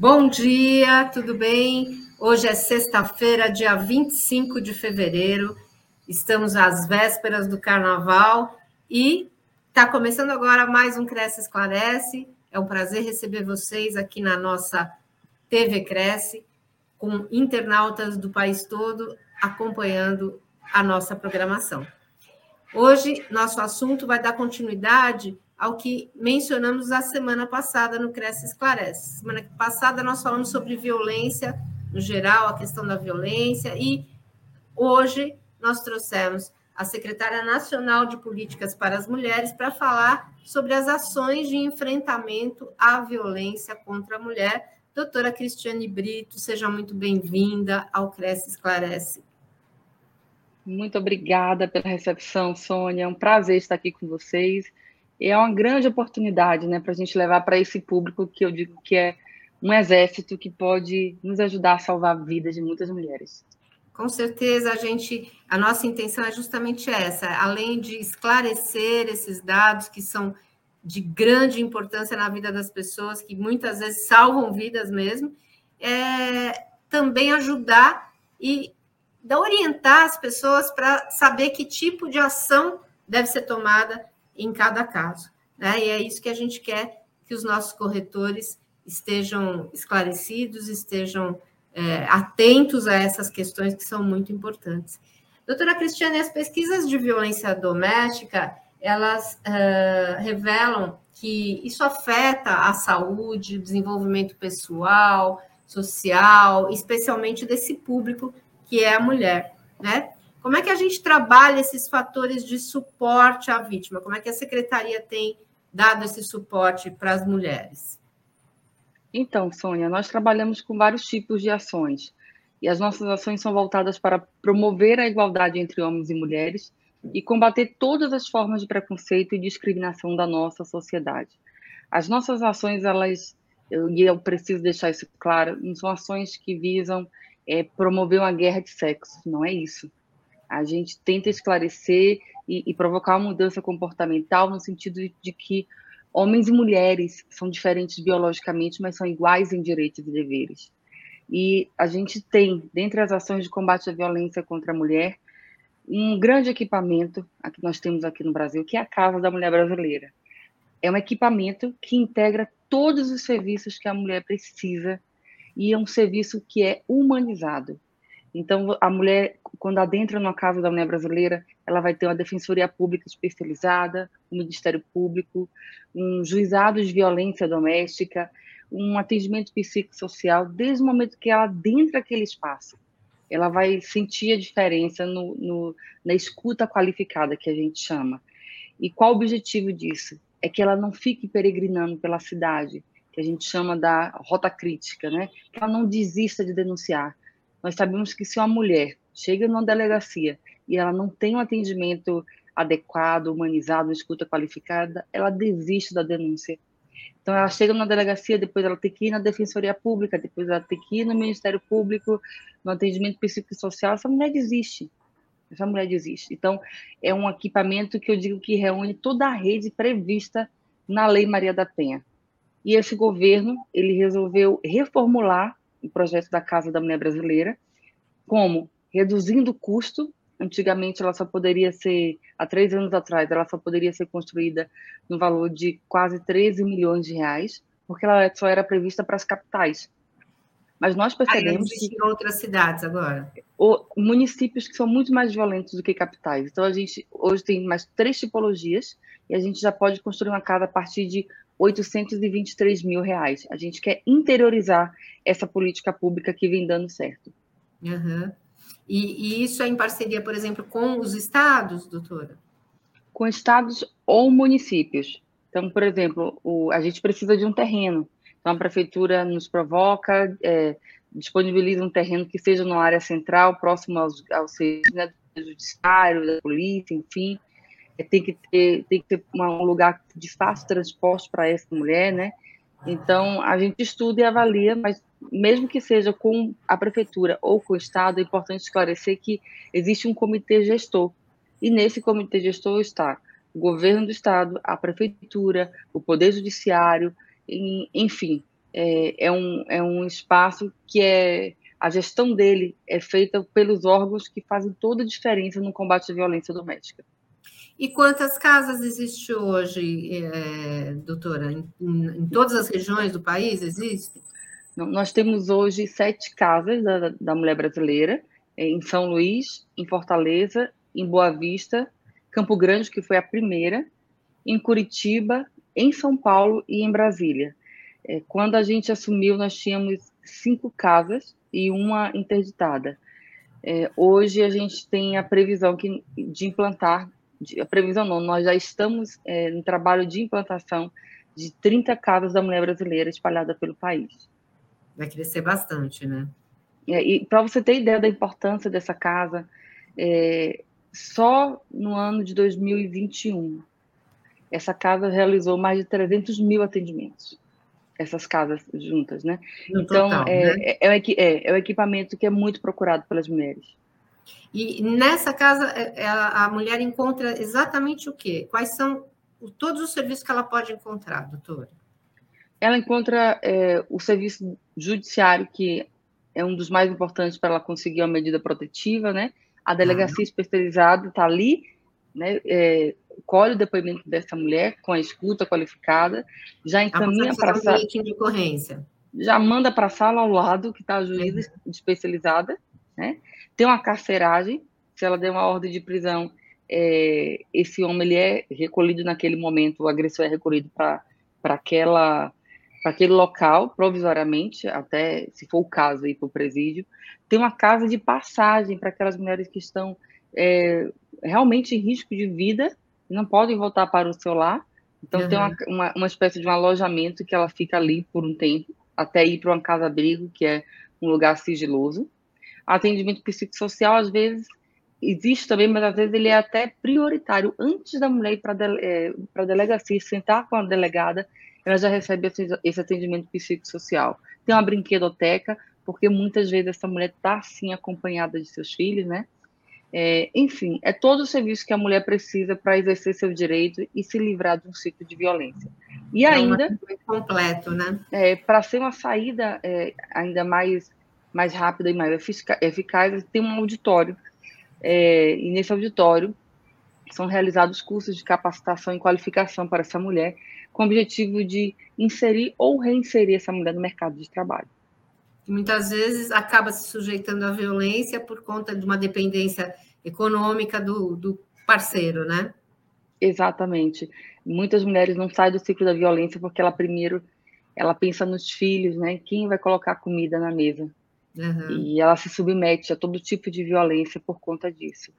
Bom dia, tudo bem? Hoje é sexta-feira, dia 25 de fevereiro. Estamos às vésperas do carnaval e está começando agora mais um Cresce Esclarece. É um prazer receber vocês aqui na nossa TV Cresce, com internautas do país todo acompanhando a nossa programação. Hoje, nosso assunto vai dar continuidade ao que mencionamos na semana passada no Cresce Esclarece. Semana passada nós falamos sobre violência no geral, a questão da violência, e hoje nós trouxemos a secretária nacional de Políticas para as Mulheres para falar sobre as ações de enfrentamento à violência contra a mulher. Doutora Cristiane Brito, seja muito bem-vinda ao Cresce Esclarece. Muito obrigada pela recepção, Sônia. É um prazer estar aqui com vocês é uma grande oportunidade né, para a gente levar para esse público que eu digo que é um exército que pode nos ajudar a salvar a vida de muitas mulheres. Com certeza, a gente, a nossa intenção é justamente essa, além de esclarecer esses dados que são de grande importância na vida das pessoas, que muitas vezes salvam vidas mesmo, é também ajudar e orientar as pessoas para saber que tipo de ação deve ser tomada em cada caso. Né? E é isso que a gente quer que os nossos corretores estejam esclarecidos, estejam é, atentos a essas questões que são muito importantes. Doutora Cristiane, as pesquisas de violência doméstica, elas uh, revelam que isso afeta a saúde, o desenvolvimento pessoal, social, especialmente desse público que é a mulher, né? Como é que a gente trabalha esses fatores de suporte à vítima? Como é que a secretaria tem dado esse suporte para as mulheres? Então, Sônia, nós trabalhamos com vários tipos de ações. E as nossas ações são voltadas para promover a igualdade entre homens e mulheres e combater todas as formas de preconceito e discriminação da nossa sociedade. As nossas ações, elas, e eu preciso deixar isso claro, não são ações que visam é, promover uma guerra de sexo, não é isso. A gente tenta esclarecer e, e provocar uma mudança comportamental no sentido de, de que homens e mulheres são diferentes biologicamente, mas são iguais em direitos e deveres. E a gente tem, dentre as ações de combate à violência contra a mulher, um grande equipamento que nós temos aqui no Brasil, que é a Casa da Mulher Brasileira. É um equipamento que integra todos os serviços que a mulher precisa e é um serviço que é humanizado. Então, a mulher, quando adentra na Casa da Mulher Brasileira, ela vai ter uma defensoria pública especializada, um Ministério Público, um juizado de violência doméstica, um atendimento psicossocial, desde o momento que ela adentra aquele espaço. Ela vai sentir a diferença no, no, na escuta qualificada, que a gente chama. E qual o objetivo disso? É que ela não fique peregrinando pela cidade, que a gente chama da rota crítica, né? Que ela não desista de denunciar, nós sabemos que se uma mulher chega numa delegacia e ela não tem um atendimento adequado, humanizado, escuta qualificada, ela desiste da denúncia. Então, ela chega na delegacia, depois ela tem que ir na Defensoria Pública, depois ela tem que ir no Ministério Público, no atendimento psicossocial, essa mulher desiste. Essa mulher desiste. Então, é um equipamento que eu digo que reúne toda a rede prevista na Lei Maria da Penha. E esse governo, ele resolveu reformular o projeto da Casa da Mulher Brasileira, como reduzindo o custo. Antigamente, ela só poderia ser, há três anos atrás, ela só poderia ser construída no valor de quase 13 milhões de reais, porque ela só era prevista para as capitais. Mas nós percebemos que em outras cidades agora. O, municípios que são muito mais violentos do que capitais. Então a gente hoje tem mais três tipologias e a gente já pode construir uma casa a partir de 823 mil reais. A gente quer interiorizar essa política pública que vem dando certo. Uhum. E, e, isso é em parceria, por exemplo, com os estados, doutora? Com estados ou municípios. Então, por exemplo, o, a gente precisa de um terreno. Então, a prefeitura nos provoca, é, disponibiliza um terreno que seja na área central, próximo aos, aos né, do judiciário, da polícia, enfim. É, tem que ter, tem que ter um lugar de fácil transporte para essa mulher, né? Então, a gente estuda e avalia, mas mesmo que seja com a prefeitura ou com o Estado, é importante esclarecer que existe um comitê gestor. E nesse comitê gestor está o governo do Estado, a prefeitura, o Poder Judiciário, enfim, é, é, um, é um espaço que é a gestão dele é feita pelos órgãos que fazem toda a diferença no combate à violência doméstica. E quantas casas existe hoje, é, doutora? Em, em, todas as regiões do país existe? Nós temos hoje sete casas da, da mulher brasileira, é, em São Luís, em Fortaleza, em Boa Vista, Campo Grande, que foi a primeira, em Curitiba, em São Paulo e em Brasília. É, quando a gente assumiu, nós tínhamos cinco casas e uma interditada. Hoje a gente tem a previsão de implantar, de, a previsão não, nós já estamos é, no trabalho de implantação de 30 casas da mulher brasileira espalhada pelo país. Vai crescer bastante, né? É, e para você ter ideia da importância dessa casa, é, só no ano de 2021, essa casa realizou mais de 300 mil atendimentos essas casas juntas, né? No então, total, é, né? É, é, é, é, o equipamento que é muito procurado pelas mulheres. E nessa casa, é, é, a, mulher encontra exatamente o quê? Quais são todos os serviços que ela pode encontrar, doutora? Ela encontra é, o serviço judiciário, que é um dos mais importantes para ela conseguir uma medida protetiva, né? A delegacia ah. especializada está ali, né? É, colhe o depoimento dessa mulher com a escuta qualificada, já encaminha para a sala. de ocorrência. Já manda para a sala ao lado, que está a juíza uhum. especializada? Tem uma carceragem, se ela der uma ordem de prisão, é, esse homem ele é recolhido naquele momento, o agressor é recolhido para aquela para aquele local provisoriamente, até se for o caso ir para o presídio. Tem uma casa de passagem para aquelas mulheres que estão é, realmente em risco de vida não podem voltar para o seu lar. Então, uhum. tem uma, uma, uma, espécie de um alojamento que ela fica ali por um tempo, até ir para uma casa-abrigo, que é um lugar sigiloso. Atendimento psicossocial, às vezes, existe também, mas às vezes ele é até prioritário. Antes da mulher ir para é, a delegacia, sentar com a delegada, ela já recebe esse, esse atendimento psicossocial. Tem uma brinquedoteca, porque muitas vezes essa mulher está, assim, acompanhada de seus filhos, né? É, enfim, é todo o serviço que a mulher precisa para exercer seu direito e se livrar de um ciclo de violência. E é ainda. completo, né? É, para ser uma saída é, ainda mais, mais rápida e mais eficaz, tem um auditório. É, e nesse auditório são realizados cursos de capacitação e qualificação para essa mulher, com o objetivo de inserir ou reinserir essa mulher no mercado de trabalho muitas vezes acaba se sujeitando à violência por conta de uma dependência econômica do, do parceiro, né? Exatamente. Muitas mulheres não saem do ciclo da violência porque ela primeiro ela pensa nos filhos, né? Quem vai colocar comida na mesa? Uhum. E ela se submete a todo tipo de violência por conta disso.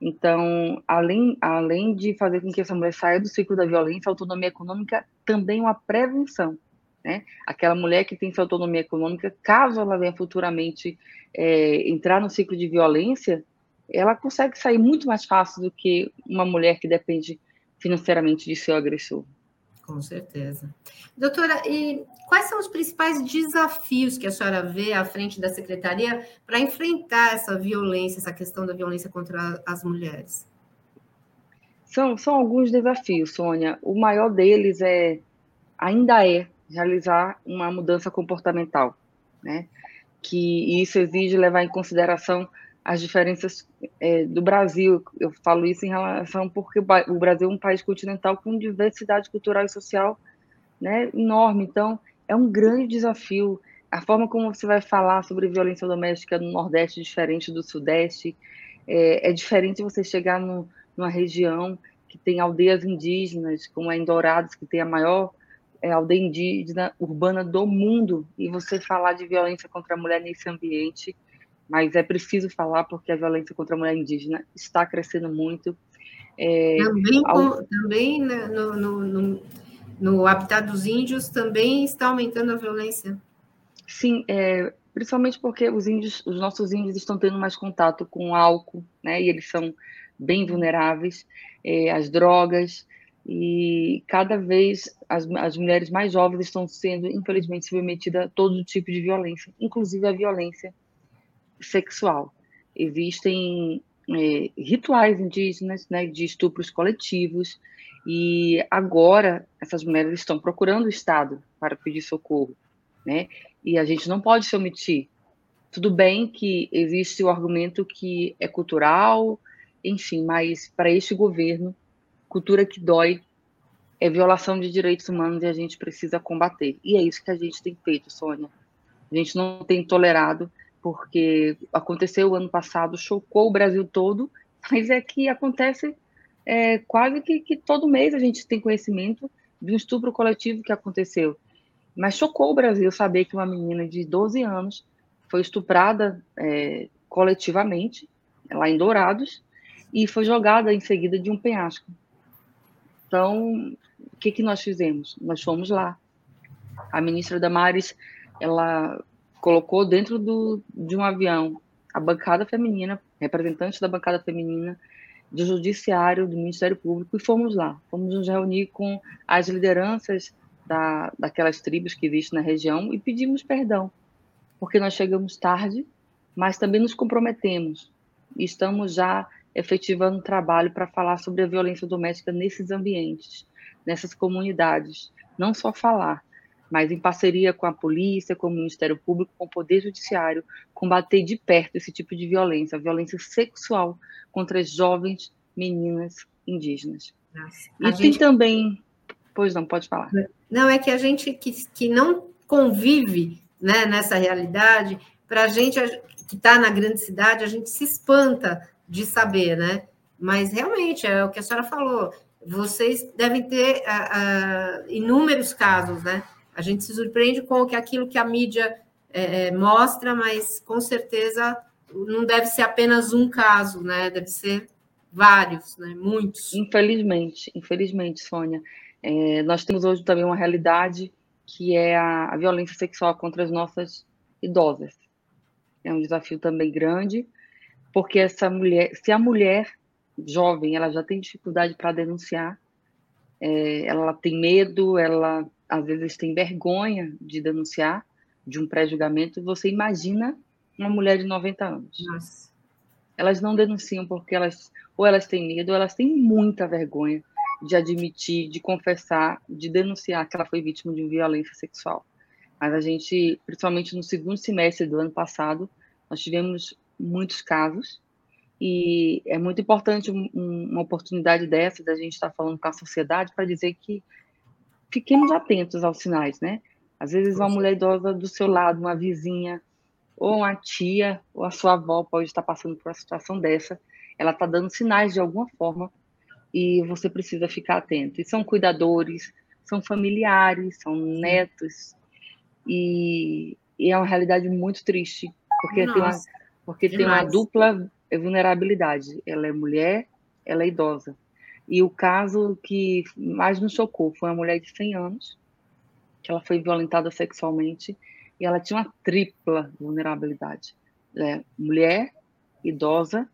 Então, além, além de fazer com que essa mulher saia do ciclo da violência, a autonomia econômica também é uma prevenção. Né? Aquela mulher que tem sua autonomia econômica, caso ela venha futuramente é, entrar no ciclo de violência, ela consegue sair muito mais fácil do que uma mulher que depende financeiramente de seu agressor. Com certeza. Doutora, e quais são os principais desafios que a senhora vê à frente da secretaria para enfrentar essa violência, essa questão da violência contra as mulheres? São, são alguns desafios, Sônia. O maior deles é ainda é realizar uma mudança comportamental, né? Que isso exige levar em consideração as diferenças é, do Brasil. Eu falo isso em relação porque o Brasil é um país continental com diversidade cultural e social, né, enorme. Então, é um grande desafio. A forma como você vai falar sobre violência doméstica no Nordeste é diferente do Sudeste. É, é diferente você chegar no, numa região que tem aldeias indígenas, como é em Dourados, que tem a maior é, aldeia indígena urbana do mundo e você falar de violência contra a mulher nesse ambiente, mas é preciso falar porque a violência contra a mulher indígena está crescendo muito. É, também ao... também né, no, no, no, no, habitat dos índios também está aumentando a violência. Sim, é, principalmente porque os índios, os nossos índios estão tendo mais contato com álcool, né? E eles são bem vulneráveis, é, as drogas, e cada vez as, as mulheres mais jovens estão sendo, infelizmente, submetidas a todo tipo de violência, inclusive a violência sexual. Existem é, rituais indígenas né, de estupros coletivos, e agora essas mulheres estão procurando o Estado para pedir socorro. né? E a gente não pode se omitir. Tudo bem que existe o argumento que é cultural, enfim, mas para este governo, cultura que dói é violação de direitos humanos e a gente precisa combater. E é isso que a gente tem feito, Sônia. A gente não tem tolerado, porque aconteceu o ano passado, chocou o Brasil todo, mas é que acontece é, quase que, que todo mês a gente tem conhecimento de um estupro coletivo que aconteceu. Mas chocou o Brasil saber que uma menina de 12 anos foi estuprada é, coletivamente, lá em Dourados, e foi jogada em seguida de um penhasco. Então, o que, que nós fizemos? Nós fomos lá. A ministra Damares, ela colocou dentro do, de um avião a bancada feminina, representantes da bancada feminina, do Judiciário, do Ministério Público, e fomos lá. Fomos nos reunir com as lideranças da, daquelas tribos que existem na região e pedimos perdão, porque nós chegamos tarde, mas também nos comprometemos. E estamos já efetivando um trabalho para falar sobre a violência doméstica nesses ambientes, nessas comunidades. Não só falar, mas em parceria com a polícia, com o Ministério Público, com o Poder Judiciário, combater de perto esse tipo de violência, a violência sexual contra jovens meninas indígenas. Nossa, e tem gente... também. Pois não, pode falar. Não, é que a gente que, que não convive né, nessa realidade, para a gente que está na grande cidade, a gente se espanta de saber, né? Mas realmente é o que a senhora falou. Vocês devem ter uh, uh, inúmeros casos, né? A gente se surpreende com aquilo que a mídia é, mostra, mas com certeza não deve ser apenas um caso, né? Deve ser vários, né? Muitos. Infelizmente, infelizmente, Sônia. É, nós temos hoje também uma realidade que é a, a violência sexual contra as nossas idosas. É um desafio também grande, porque essa mulher, se a mulher jovem, ela já tem dificuldade para denunciar, é, ela tem medo, ela às vezes tem vergonha de denunciar de um pré-julgamento, você imagina uma mulher de 90 anos. Nossa. Elas não denunciam porque elas ou elas têm medo, ou elas têm muita vergonha de admitir, de confessar, de denunciar que ela foi vítima de violência sexual. Mas a gente, principalmente no segundo semestre do ano passado, nós tivemos muitos casos e é muito importante um, uma oportunidade dessa da gente estar falando com a sociedade para dizer que fiquemos atentos aos sinais, né? Às vezes uma mulher idosa do seu lado, uma vizinha, ou uma tia, ou a sua avó pode estar passando por uma situação dessa. Ela está dando sinais de alguma forma e você precisa ficar atento. E são cuidadores, são familiares, são netos e, e é uma realidade muito triste porque Nossa, tem uma porque tem uma dupla vulnerabilidade. Ela é mulher, ela é idosa. E o caso que mais nos chocou foi uma mulher de 100 anos, que ela foi violentada sexualmente, e ela tinha uma tripla vulnerabilidade. É, mulher, idosa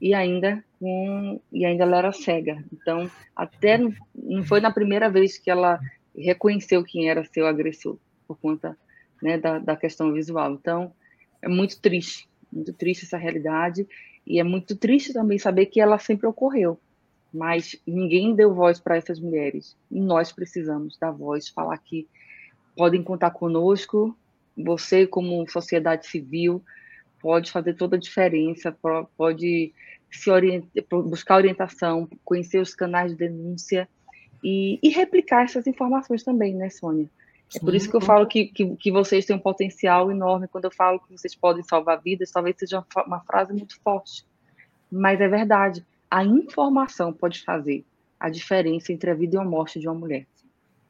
e ainda com e ainda ela era cega. Então, até não foi na primeira vez que ela reconheceu quem era seu agressor por conta né, da, da questão visual. Então, é muito triste, muito triste essa realidade e é muito triste também saber que ela sempre ocorreu mas ninguém deu voz para essas mulheres. E nós precisamos dar voz, falar que podem contar conosco. Você, como sociedade civil, pode fazer toda a diferença, pode se orientar, buscar orientação, conhecer os canais de denúncia e, e, replicar essas informações também, né, Sônia? É por isso que eu falo que, que, que, vocês têm um potencial enorme. Quando eu falo que vocês podem salvar vidas, talvez seja uma, uma frase muito forte, mas é verdade a informação pode fazer a diferença entre a vida e a morte de uma mulher.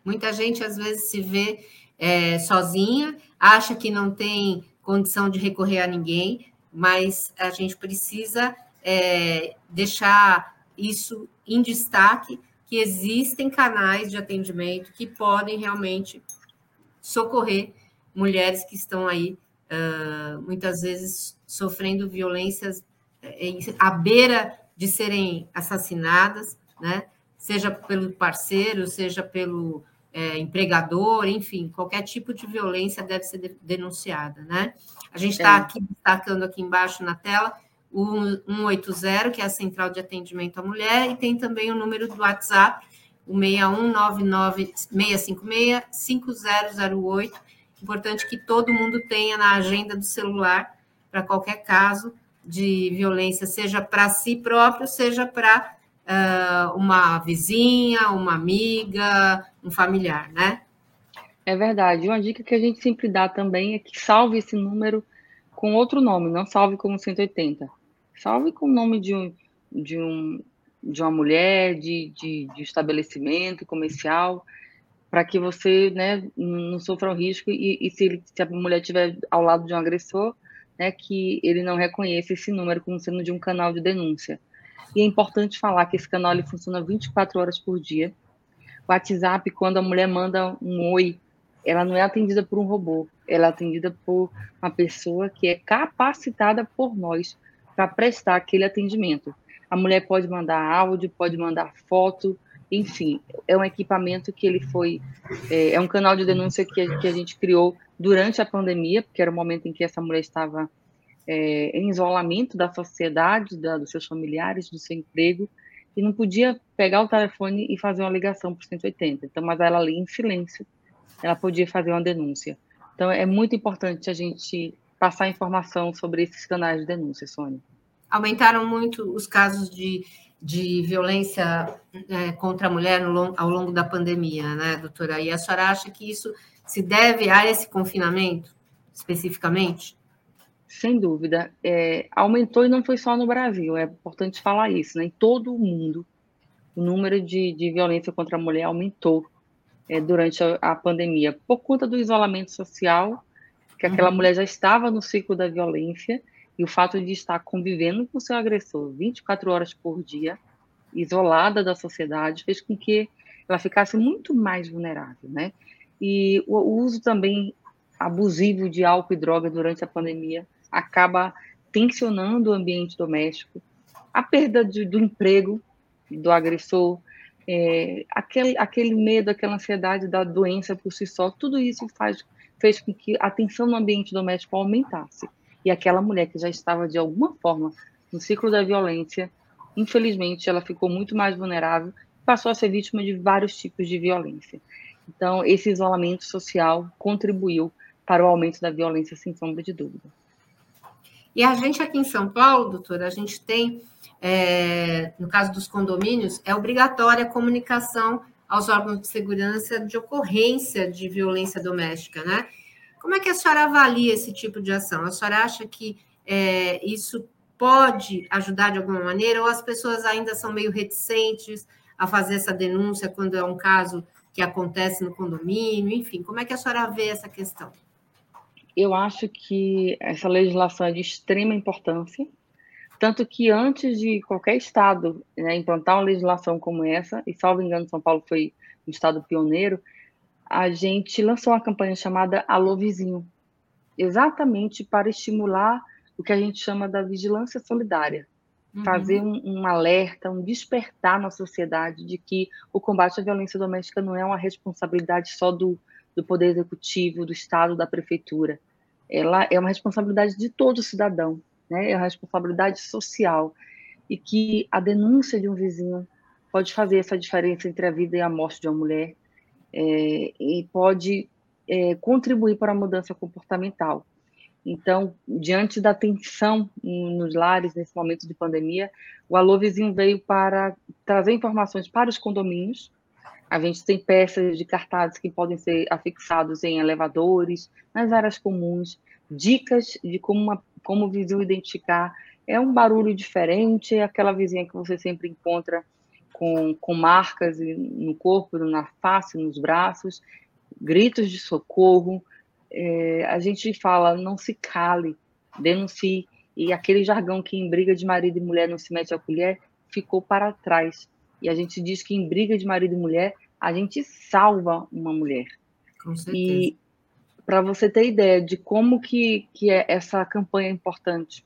Muita gente às vezes se vê é, sozinha, acha que não tem condição de recorrer a ninguém, mas a gente precisa é, deixar isso em destaque que existem canais de atendimento que podem realmente socorrer mulheres que estão aí uh, muitas vezes sofrendo violências é, à beira de serem assassinadas, né? seja pelo parceiro, seja pelo é, empregador, enfim, qualquer tipo de violência deve ser de, denunciada. Né? A gente está é. aqui destacando aqui embaixo na tela o 180, que é a Central de Atendimento à Mulher, e tem também o número do WhatsApp, o 6199 656 5008 importante que todo mundo tenha na agenda do celular para qualquer caso de violência, seja para si próprio, seja para uh, uma vizinha, uma amiga, um familiar, né? É verdade. Uma dica que a gente sempre dá também é que salve esse número com outro nome, não salve como 180. Salve com o nome de um, de um, de uma mulher, de, de, de estabelecimento comercial, para que você né, não sofra um risco e, e se, se, a mulher estiver ao lado de um agressor, né, que ele não reconheça esse número como sendo de um canal de denúncia. E é importante falar que esse canal ele funciona 24 horas por dia. O WhatsApp, quando a mulher manda um oi, ela não é atendida por um robô, ela é atendida por uma pessoa que é capacitada por nós para prestar aquele atendimento. A mulher pode mandar áudio, pode mandar foto, enfim, é um equipamento que ele foi, é, é um canal de denúncia que a, que a, gente criou durante a pandemia, porque era o momento em que essa mulher estava é, em isolamento da sociedade, da, dos seus familiares, do seu emprego, e não podia pegar o telefone e fazer uma ligação para 180. Então, mas ela ali em silêncio, ela podia fazer uma denúncia. Então, é muito importante a gente passar informação sobre esses canais de denúncia, Sônia aumentaram muito os casos de, de violência é, contra a mulher no, ao longo da pandemia, né, doutora? E a senhora acha que isso se deve a esse confinamento, especificamente? Sem dúvida. É, aumentou e não foi só no Brasil, é importante falar isso, né? Em todo o mundo, o número de, de violência contra a mulher aumentou é, durante a, a, pandemia, por conta do isolamento social, que aquela uhum. mulher já estava no ciclo da violência e o fato de estar convivendo com seu agressor 24 horas por dia, isolada da sociedade, fez com que ela ficasse muito mais vulnerável, né? E o uso também abusivo de álcool e droga durante a pandemia acaba tensionando o ambiente doméstico, a perda de, do emprego do agressor, é, aquele, aquele medo, aquela ansiedade da doença por si só, tudo isso faz, fez com que a tensão no ambiente doméstico aumentasse e aquela mulher que já estava de alguma forma no ciclo da violência, infelizmente ela ficou muito mais vulnerável, passou a ser vítima de vários tipos de violência. Então, esse isolamento social contribuiu para o aumento da violência, sem sombra de dúvida. E a gente aqui em São Paulo, doutora, a gente tem, é, no caso dos condomínios, é obrigatória a comunicação aos órgãos de segurança de ocorrência de violência doméstica, né? Como é que a senhora avalia esse tipo de ação? A senhora acha que é, isso pode ajudar de alguma maneira, ou as pessoas ainda são meio reticentes a fazer essa denúncia quando é um caso que acontece no condomínio? Enfim, como é que a senhora vê essa questão? Eu acho que essa legislação é de extrema importância, tanto que antes de qualquer estado né, implantar uma legislação como essa, e salvo engano, São Paulo foi um estado pioneiro, a gente lançou uma campanha chamada Alô Vizinho, exatamente para estimular o que a gente chama da vigilância solidária, uhum. fazer um, um, alerta, um despertar na sociedade de que o combate à violência doméstica não é uma responsabilidade só do, do Poder Executivo, do Estado, da Prefeitura. Ela é uma responsabilidade de todo cidadão, né? é uma responsabilidade social, e que a denúncia de um vizinho pode fazer essa diferença entre a vida e a morte de uma mulher, é, e pode é, contribuir para a mudança comportamental. Então, diante da tensão nos lares nesse momento de pandemia, o Alô Vizinho veio para trazer informações para os condomínios. A gente tem peças de cartazes que podem ser afixados em elevadores, nas áreas comuns, dicas de como, uma, como o vizinho identificar. É um barulho diferente, é aquela vizinha que você sempre encontra com, com marcas no corpo, na face, nos braços, gritos de socorro. É, a gente fala, não se cale, denuncie. E aquele jargão que em briga de marido e mulher não se mete a colher ficou para trás. E a gente diz que em briga de marido e mulher, a gente salva uma mulher. Com certeza. E para você ter ideia de como que, que é essa campanha é importante,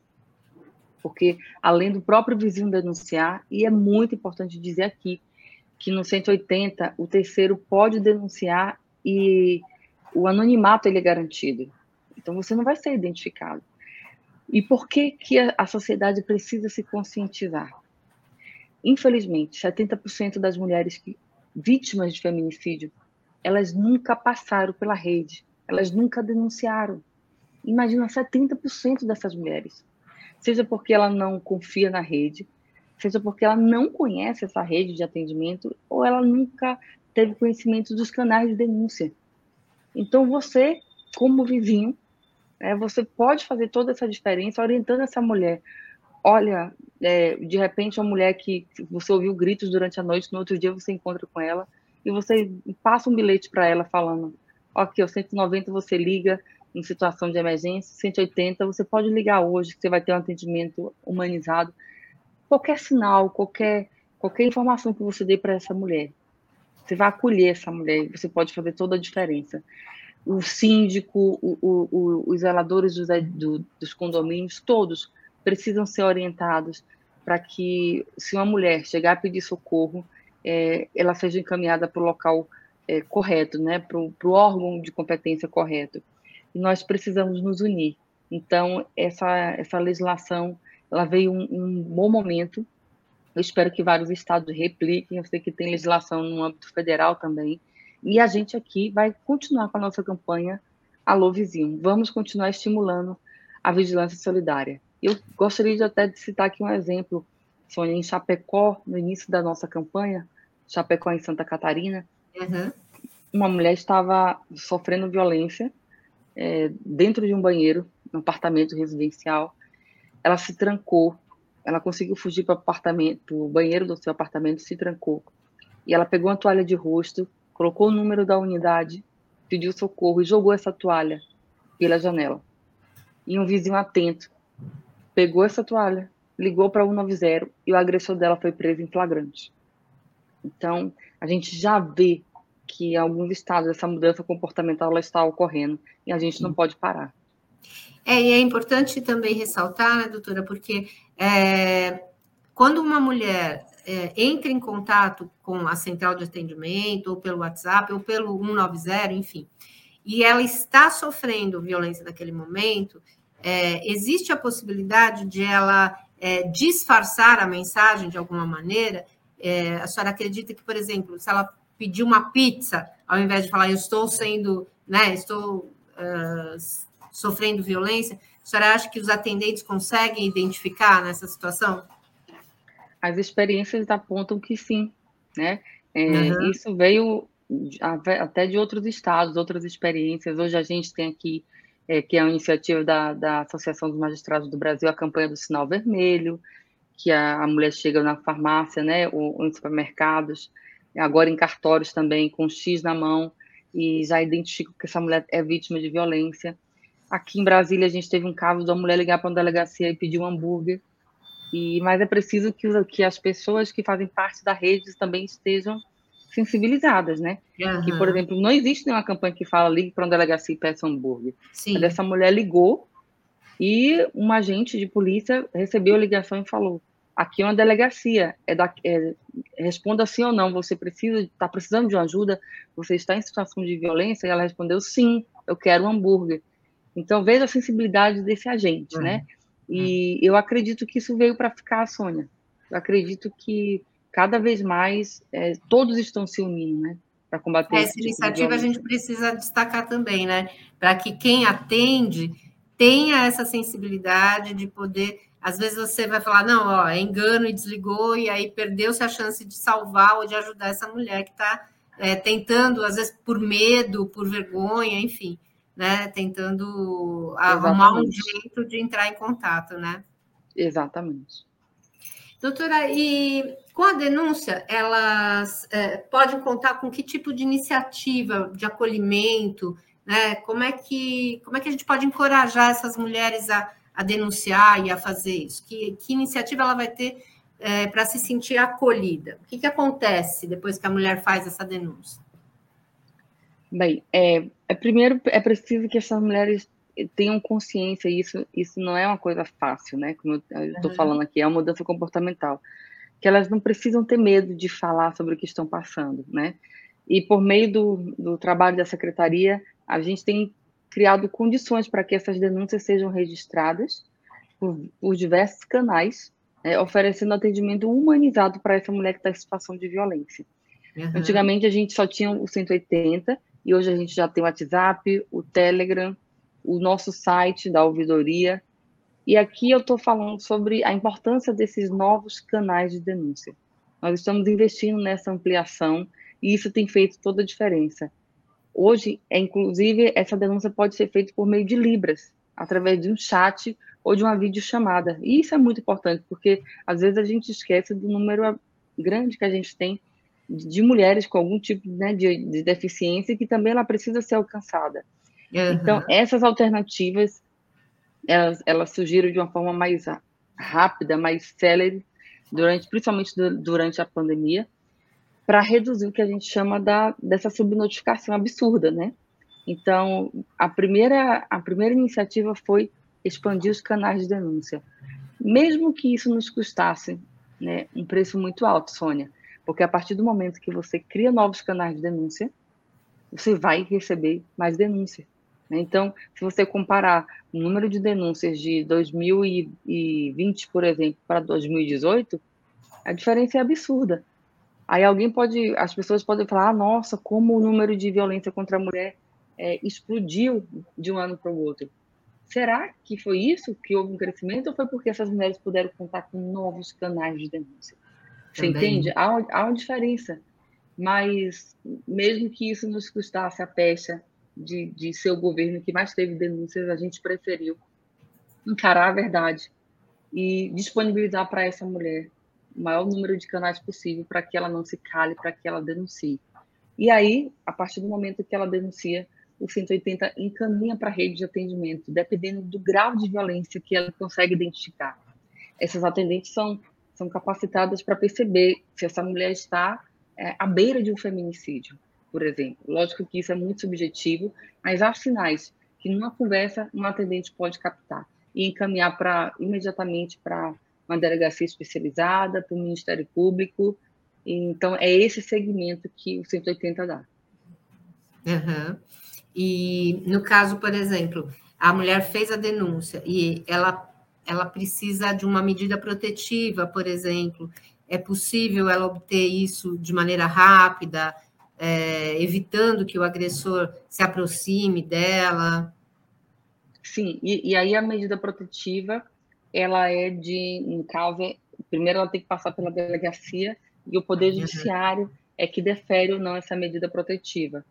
porque além do próprio vizinho denunciar, e é muito importante dizer aqui que no 180 o terceiro pode denunciar e o anonimato ele é garantido. Então você não vai ser identificado. E por que que a sociedade precisa se conscientizar? Infelizmente, 70% das mulheres que, vítimas de feminicídio, elas nunca passaram pela rede elas nunca denunciaram. Imagina 70% dessas mulheres. Seja porque ela não confia na rede, seja porque ela não conhece essa rede de atendimento, ou ela nunca teve conhecimento dos canais de denúncia. Então, você, como vizinho, é, você pode fazer toda essa diferença orientando essa mulher. Olha, é, de repente, uma mulher que você ouviu gritos durante a noite, no outro dia você encontra com ela e você passa um bilhete para ela falando: ok, o 190 você liga em situação de emergência, 180 você pode ligar hoje, que você vai ter um atendimento humanizado. Qualquer sinal, qualquer, qualquer informação que você dê para essa mulher, você vai acolher essa mulher, você pode fazer toda a diferença. O síndico, o, o, o, os zeladores dos, do, dos condomínios, todos precisam ser orientados para que, se uma mulher chegar a pedir socorro, é, ela seja encaminhada para o local é, correto, né, para o órgão de competência correto. E nós precisamos nos unir. Então, essa, essa legislação ela veio um, um bom momento, eu espero que vários estados repliquem. Eu sei que tem legislação no âmbito federal também. E a gente aqui vai continuar com a nossa campanha Alô Vizinho. Vamos continuar estimulando a vigilância solidária. Eu gostaria de até de citar aqui um exemplo, Sônia, em Chapecó, no início da nossa campanha, Chapecó em Santa Catarina, uhum. uma mulher estava sofrendo violência é, dentro de um banheiro, no apartamento residencial. Ela se trancou ela conseguiu fugir para o apartamento, o banheiro do seu apartamento, se trancou. E ela pegou uma toalha de rosto, colocou o número da unidade, pediu socorro e jogou essa toalha pela janela. E um vizinho atento pegou essa toalha, ligou para 190 e o agressor dela foi preso em flagrante. Então, a gente já vê que em alguns estados essa mudança comportamental está ocorrendo e a gente não pode parar. É, e é importante também ressaltar, né, doutora, porque é, quando uma mulher é, entra em contato com a central de atendimento, ou pelo WhatsApp, ou pelo 190, enfim, e ela está sofrendo violência naquele momento, é, existe a possibilidade de ela é, disfarçar a mensagem de alguma maneira? É, a senhora acredita que, por exemplo, se ela pedir uma pizza, ao invés de falar eu estou sendo, né, estou uh, sofrendo violência, a senhora acha que os atendentes conseguem identificar nessa situação? As experiências apontam que sim, né? É, uhum. Isso veio até de outros estados, outras experiências. Hoje a gente tem aqui, é, que é a iniciativa da, da Associação dos Magistrados do Brasil, a campanha do Sinal Vermelho, que a, a mulher chega na farmácia, né, ou, ou em supermercados, agora em cartórios também, com X na mão, e já identifica que essa mulher é vítima de violência. Aqui em Brasília, a gente teve um caso da mulher ligar para uma delegacia e pedir um hambúrguer. E, mas é preciso que, que as pessoas que fazem parte da rede também estejam sensibilizadas, né? Uhum. Que, por exemplo, não existe nenhuma campanha que fala ligue para uma delegacia e peça um hambúrguer. Sim. Mas essa mulher ligou e um agente de polícia recebeu a ligação e falou: aqui é uma delegacia, é da, é, responda sim ou não, você precisa, está precisando de uma ajuda, você está em situação de violência? E ela respondeu sim, eu quero um hambúrguer. Então, veja a sensibilidade desse agente, né? uhum. né? E uhum. eu acredito que isso veio para ficar, Sônia. Eu acredito que cada vez mais é, todos estão se unindo, né? Para combater Essa tipo iniciativa a gente precisa destacar também, né? Para que quem atende tenha essa sensibilidade de poder. Às vezes você vai falar, não, ó, é engano e desligou, e aí perdeu-se a chance de salvar ou de ajudar essa mulher que está é, tentando, às vezes por medo, por vergonha, enfim né? Tentando Exatamente. arrumar um jeito de entrar em contato, né? Exatamente. Doutora, e com a denúncia, elas é, podem contar com que tipo de iniciativa de acolhimento, né? Como é que, como é que a gente pode encorajar essas mulheres a, a denunciar e a fazer isso? Que, que iniciativa ela vai ter é, para se sentir acolhida? O que, que acontece depois que a mulher faz essa denúncia? Bem, é, é, primeiro é preciso que essas mulheres tenham consciência, isso, isso não é uma coisa fácil, né? Como eu estou uhum. falando aqui, é uma mudança comportamental. Que elas não precisam ter medo de falar sobre o que estão passando, né? E por meio do, do trabalho da secretaria, a gente tem criado condições para que essas denúncias sejam registradas por, por diversos canais, né, oferecendo atendimento humanizado para essa mulher que está em situação de violência. Uhum. Antigamente a gente só tinha o 180 e hoje a gente já tem o WhatsApp, o Telegram, o nosso site da ouvidoria. E aqui eu estou falando sobre a importância desses novos canais de denúncia. Nós estamos investindo nessa ampliação e isso tem feito toda a diferença. Hoje, é, inclusive, essa denúncia pode ser feita por meio de Libras, através de um chat ou de uma videochamada. E isso é muito importante, porque às vezes a gente esquece do número grande que a gente tem de mulheres com algum tipo né, de, de deficiência que também ela precisa ser alcançada. Uhum. Então, essas alternativas, elas, elas surgiram de uma forma mais rápida, mais célere, durante, principalmente durante a pandemia, para reduzir o que a gente chama da, dessa subnotificação absurda, né? Então, a primeira, a primeira iniciativa foi expandir os canais de denúncia. Mesmo que isso nos custasse né, um preço muito alto, Sônia, porque a partir do momento que você cria novos canais de denúncia, você vai receber mais denúncia. Né? Então, se você comparar o número de denúncias de 2020, por exemplo, para 2018, a diferença é absurda. Aí alguém pode, as pessoas podem falar, ah, nossa, como o número de violência contra a mulher é, explodiu de um ano para o outro. Será que foi isso que houve um crescimento ou foi porque essas mulheres puderam contar com novos canais de denúncia? Você Também. entende? Há, há uma diferença. Mas, mesmo que isso nos custasse a pecha de, de ser o governo que mais teve denúncias, a gente preferiu encarar a verdade e disponibilizar para essa mulher o maior número de canais possível para que ela não se cale, para que ela denuncie. E aí, a partir do momento que ela denuncia, o 180 encaminha para a rede de atendimento, dependendo do grau de violência que ela consegue identificar. Essas atendentes são, são capacitadas para perceber se essa mulher está é, à beira de um feminicídio, por exemplo. Lógico que isso é muito subjetivo, mas há sinais que numa conversa um atendente pode captar e encaminhar para imediatamente para uma delegacia especializada, para o Ministério Público. Então, é esse segmento que o 180 dá. Uhum. E no caso, por exemplo, a mulher fez a denúncia e ela, ela precisa de uma medida protetiva, por exemplo. É possível ela obter isso de maneira rápida, é, evitando que o agressor se aproxime dela? Sim, e, e, aí a medida protetiva, ela é de, no caso, primeiro ela tem que passar pela delegacia e o Poder uhum. Judiciário uhum. é que defere ou não essa medida protetiva.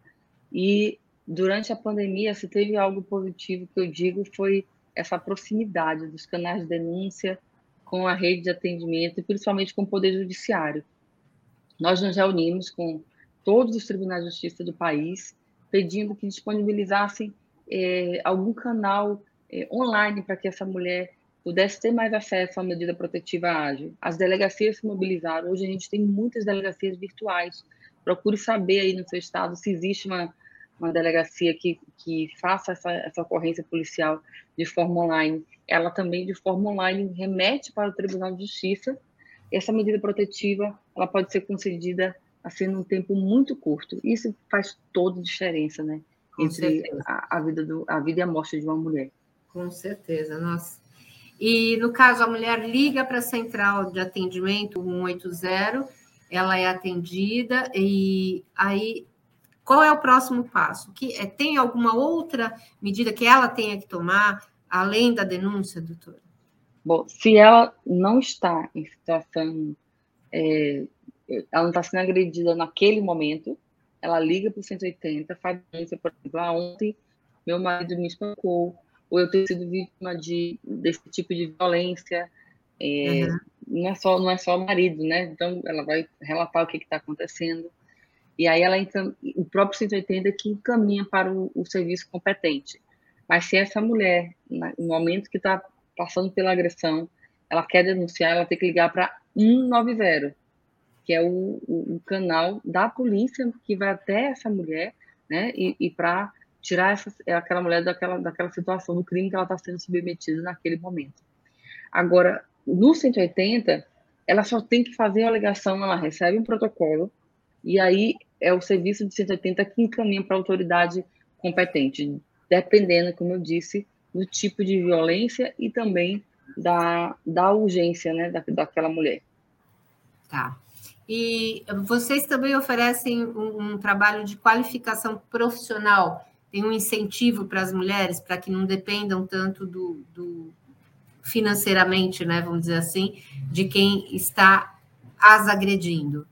E durante a pandemia, se teve algo positivo que eu digo foi essa proximidade dos canais de denúncia com a rede de atendimento e principalmente com o Poder Judiciário. Nós nos reunimos com todos os tribunais de justiça do país, pedindo que disponibilizassem é, algum canal é, online para que essa mulher pudesse ter mais acesso à medida protetiva ágil. As delegacias se mobilizaram. Hoje a gente tem muitas delegacias virtuais. Procure saber aí no seu estado se existe uma uma delegacia que, que faça essa, essa ocorrência policial de forma online, ela também, de forma online, remete para o Tribunal de Justiça. Essa medida protetiva ela pode ser concedida assim num tempo muito curto. Isso faz toda a diferença, né? Com entre a, a, vida do, a vida e a morte de uma mulher. Com certeza, nossa. E no caso, a mulher liga para a central de atendimento 180, ela é atendida, e aí qual é o próximo passo? Que é, tem alguma outra medida que ela tenha que tomar além da denúncia, doutora? Bom, se ela não está em situação, é, ela não está sendo agredida naquele momento, ela liga para o 180, faz denúncia, por exemplo, ah, ontem meu marido me espancou, ou eu tenho sido vítima de, desse tipo de violência. É, uhum. não, é só, não é só o marido, né? Então, ela vai relatar o que está acontecendo. E aí ela o próprio 180 que encaminha para o, o serviço competente. Mas se essa mulher, no momento que está passando pela agressão, ela quer denunciar, ela tem que ligar para 190, que é o, o, o, canal da polícia que vai até essa mulher, né? E, e para tirar essa, aquela mulher daquela, daquela situação, do crime que ela está sendo submetida naquele momento. Agora, no 180, ela só tem que fazer a alegação, ela recebe um protocolo, e aí é o serviço de 180 que encaminha para a autoridade competente, dependendo, como eu disse, do tipo de violência e também da, da urgência né, da, daquela mulher. Tá. E vocês também oferecem um, um trabalho de qualificação profissional, tem um incentivo para as mulheres, para que não dependam tanto do, do financeiramente, né, vamos dizer assim, de quem está as agredindo.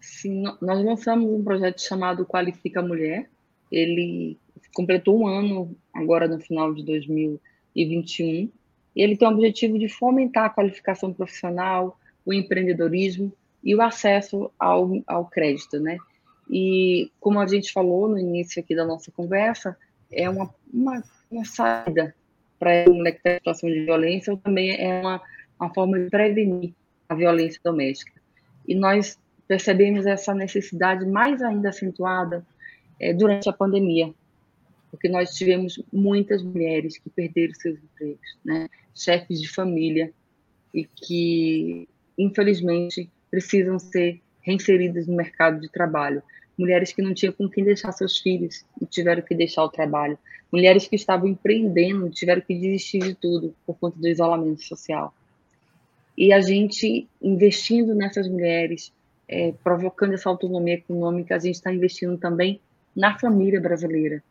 Sim, nós lançamos um projeto chamado Qualifica Mulher. Ele completou um ano agora no final de 2021. E ele tem o objetivo de fomentar a qualificação profissional, o empreendedorismo e o acesso ao, ao crédito, né? E como a gente falou no início aqui da nossa conversa, é uma, uma, uma saída para a mulher que em situação de violência, ou também é uma, uma forma de prevenir a violência doméstica. E nós percebemos essa necessidade mais ainda acentuada é, durante a pandemia, porque nós tivemos muitas mulheres que perderam seus empregos, né? chefes de família, e que, infelizmente, precisam ser reinseridas no mercado de trabalho. Mulheres que não tinham com quem deixar seus filhos e tiveram que deixar o trabalho. Mulheres que estavam empreendendo tiveram que desistir de tudo por conta do isolamento social. E a gente, investindo nessas mulheres, é, provocando essa autonomia econômica, a gente está investindo também na família brasileira.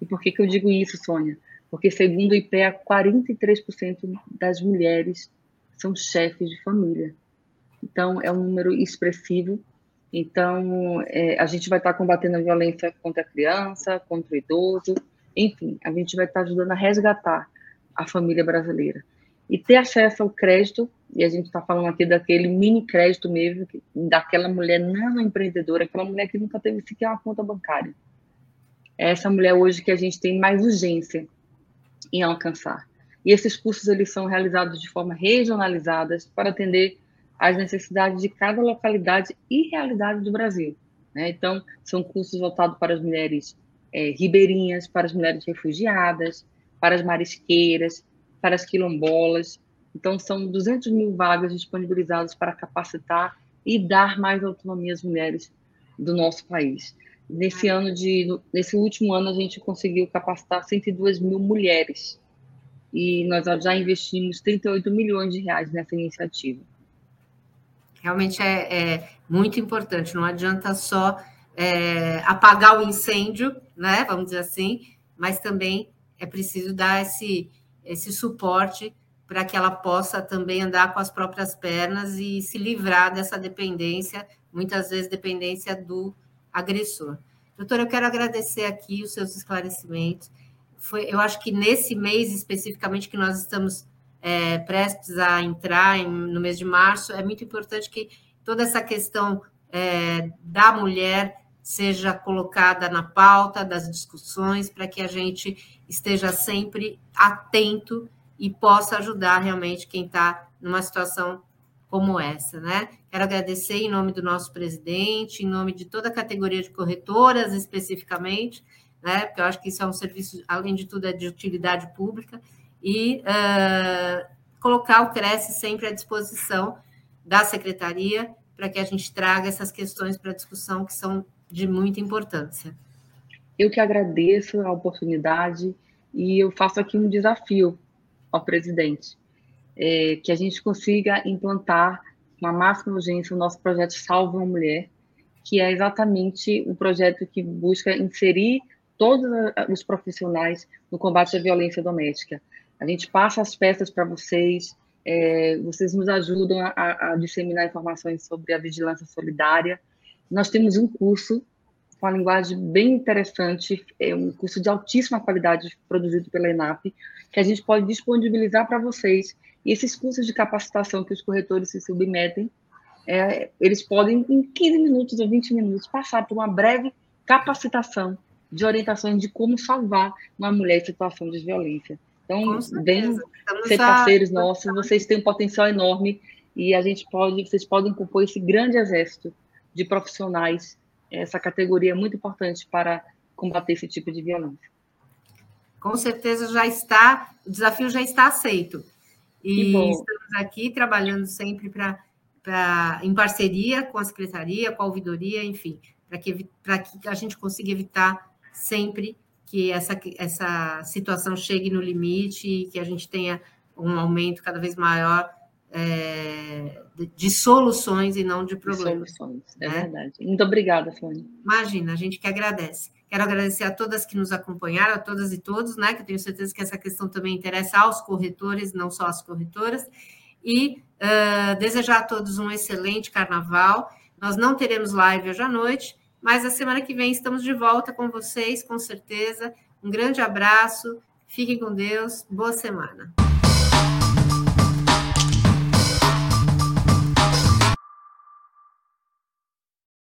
E por que, que eu digo isso, Sônia? Porque, segundo o IPEA, 43% das mulheres são chefes de família. Então, é um número expressivo. Então, é, a gente vai estar combatendo a violência contra a criança, contra o idoso, enfim, a gente vai estar ajudando a resgatar a família brasileira. E ter acesso ao crédito, e a gente está falando aqui daquele mini crédito mesmo, daquela mulher não empreendedora, aquela mulher que nunca teve sequer uma conta bancária. É essa mulher hoje que a gente tem mais urgência em alcançar. E esses cursos eles são realizados de forma regionalizada para atender às necessidades de cada localidade e realidade do Brasil. Né? Então, são cursos voltados para as mulheres é, ribeirinhas, para as mulheres refugiadas, para as marisqueiras, para as quilombolas. Então, são 200 mil vagas disponibilizadas para capacitar e dar mais autonomia às mulheres do nosso país. Nesse ano de, nesse último ano, a gente conseguiu capacitar 102 mil mulheres e nós já investimos 38 milhões de reais nessa iniciativa. Realmente é, é muito importante, não adianta só é, apagar o incêndio, né? Vamos dizer assim, mas também é preciso dar esse, esse suporte para que ela possa também andar com as próprias pernas e se livrar dessa dependência, muitas vezes dependência do agressor. Doutora, eu quero agradecer aqui os seus esclarecimentos. Foi, eu acho que nesse mês especificamente que nós estamos é, prestes a entrar em, no mês de março, é muito importante que toda essa questão é, da mulher seja colocada na pauta das discussões para que a gente esteja sempre atento e possa ajudar realmente quem está numa situação como essa, né? Quero agradecer em nome do nosso presidente, em nome de toda a categoria de corretoras especificamente, né? Porque eu acho que isso é um serviço, além de tudo, é de utilidade pública, e uh, colocar o Cresce sempre à disposição da secretaria para que a gente traga essas questões para discussão que são de muita importância. Eu que agradeço a oportunidade e eu faço aqui um desafio ao presidente é, que a gente consiga implantar com a máxima urgência o nosso projeto Salva uma Mulher, que é exatamente um projeto que busca inserir todos os profissionais no combate à violência doméstica. A gente passa as peças para vocês, é, vocês nos ajudam a, a, disseminar informações sobre a vigilância solidária. Nós temos um curso com uma linguagem bem interessante, é um curso de altíssima qualidade produzido pela ENAP, que a gente pode disponibilizar para vocês e esses cursos de capacitação que os corretores se submetem, é, eles podem, em 15 minutos ou 20 minutos, passar por uma breve capacitação de orientações de como salvar uma mulher em situação de violência. Então, venham ser parceiros nossos, vocês têm um potencial enorme e a gente pode, vocês podem compor esse grande exército de profissionais. Essa categoria é muito importante para combater esse tipo de violência. Com certeza já está, o desafio já está aceito. E estamos aqui trabalhando sempre para em parceria com a secretaria, com a ouvidoria, enfim, para que, que a gente consiga evitar sempre que essa, essa situação chegue no limite e que a gente tenha um aumento cada vez maior é, de, soluções e não de problemas. De soluções, é né? verdade. Muito obrigada, Sônia. Imagina, a gente que agradece. Quero agradecer a todas que nos acompanharam, a todas e todos, né? Que eu tenho certeza que essa questão também interessa aos corretores, não só às corretoras. E uh, desejar a todos um excelente carnaval. Nós não teremos live hoje à noite, mas a semana que vem estamos de volta com vocês, com certeza. Um grande abraço, fiquem com Deus, boa semana.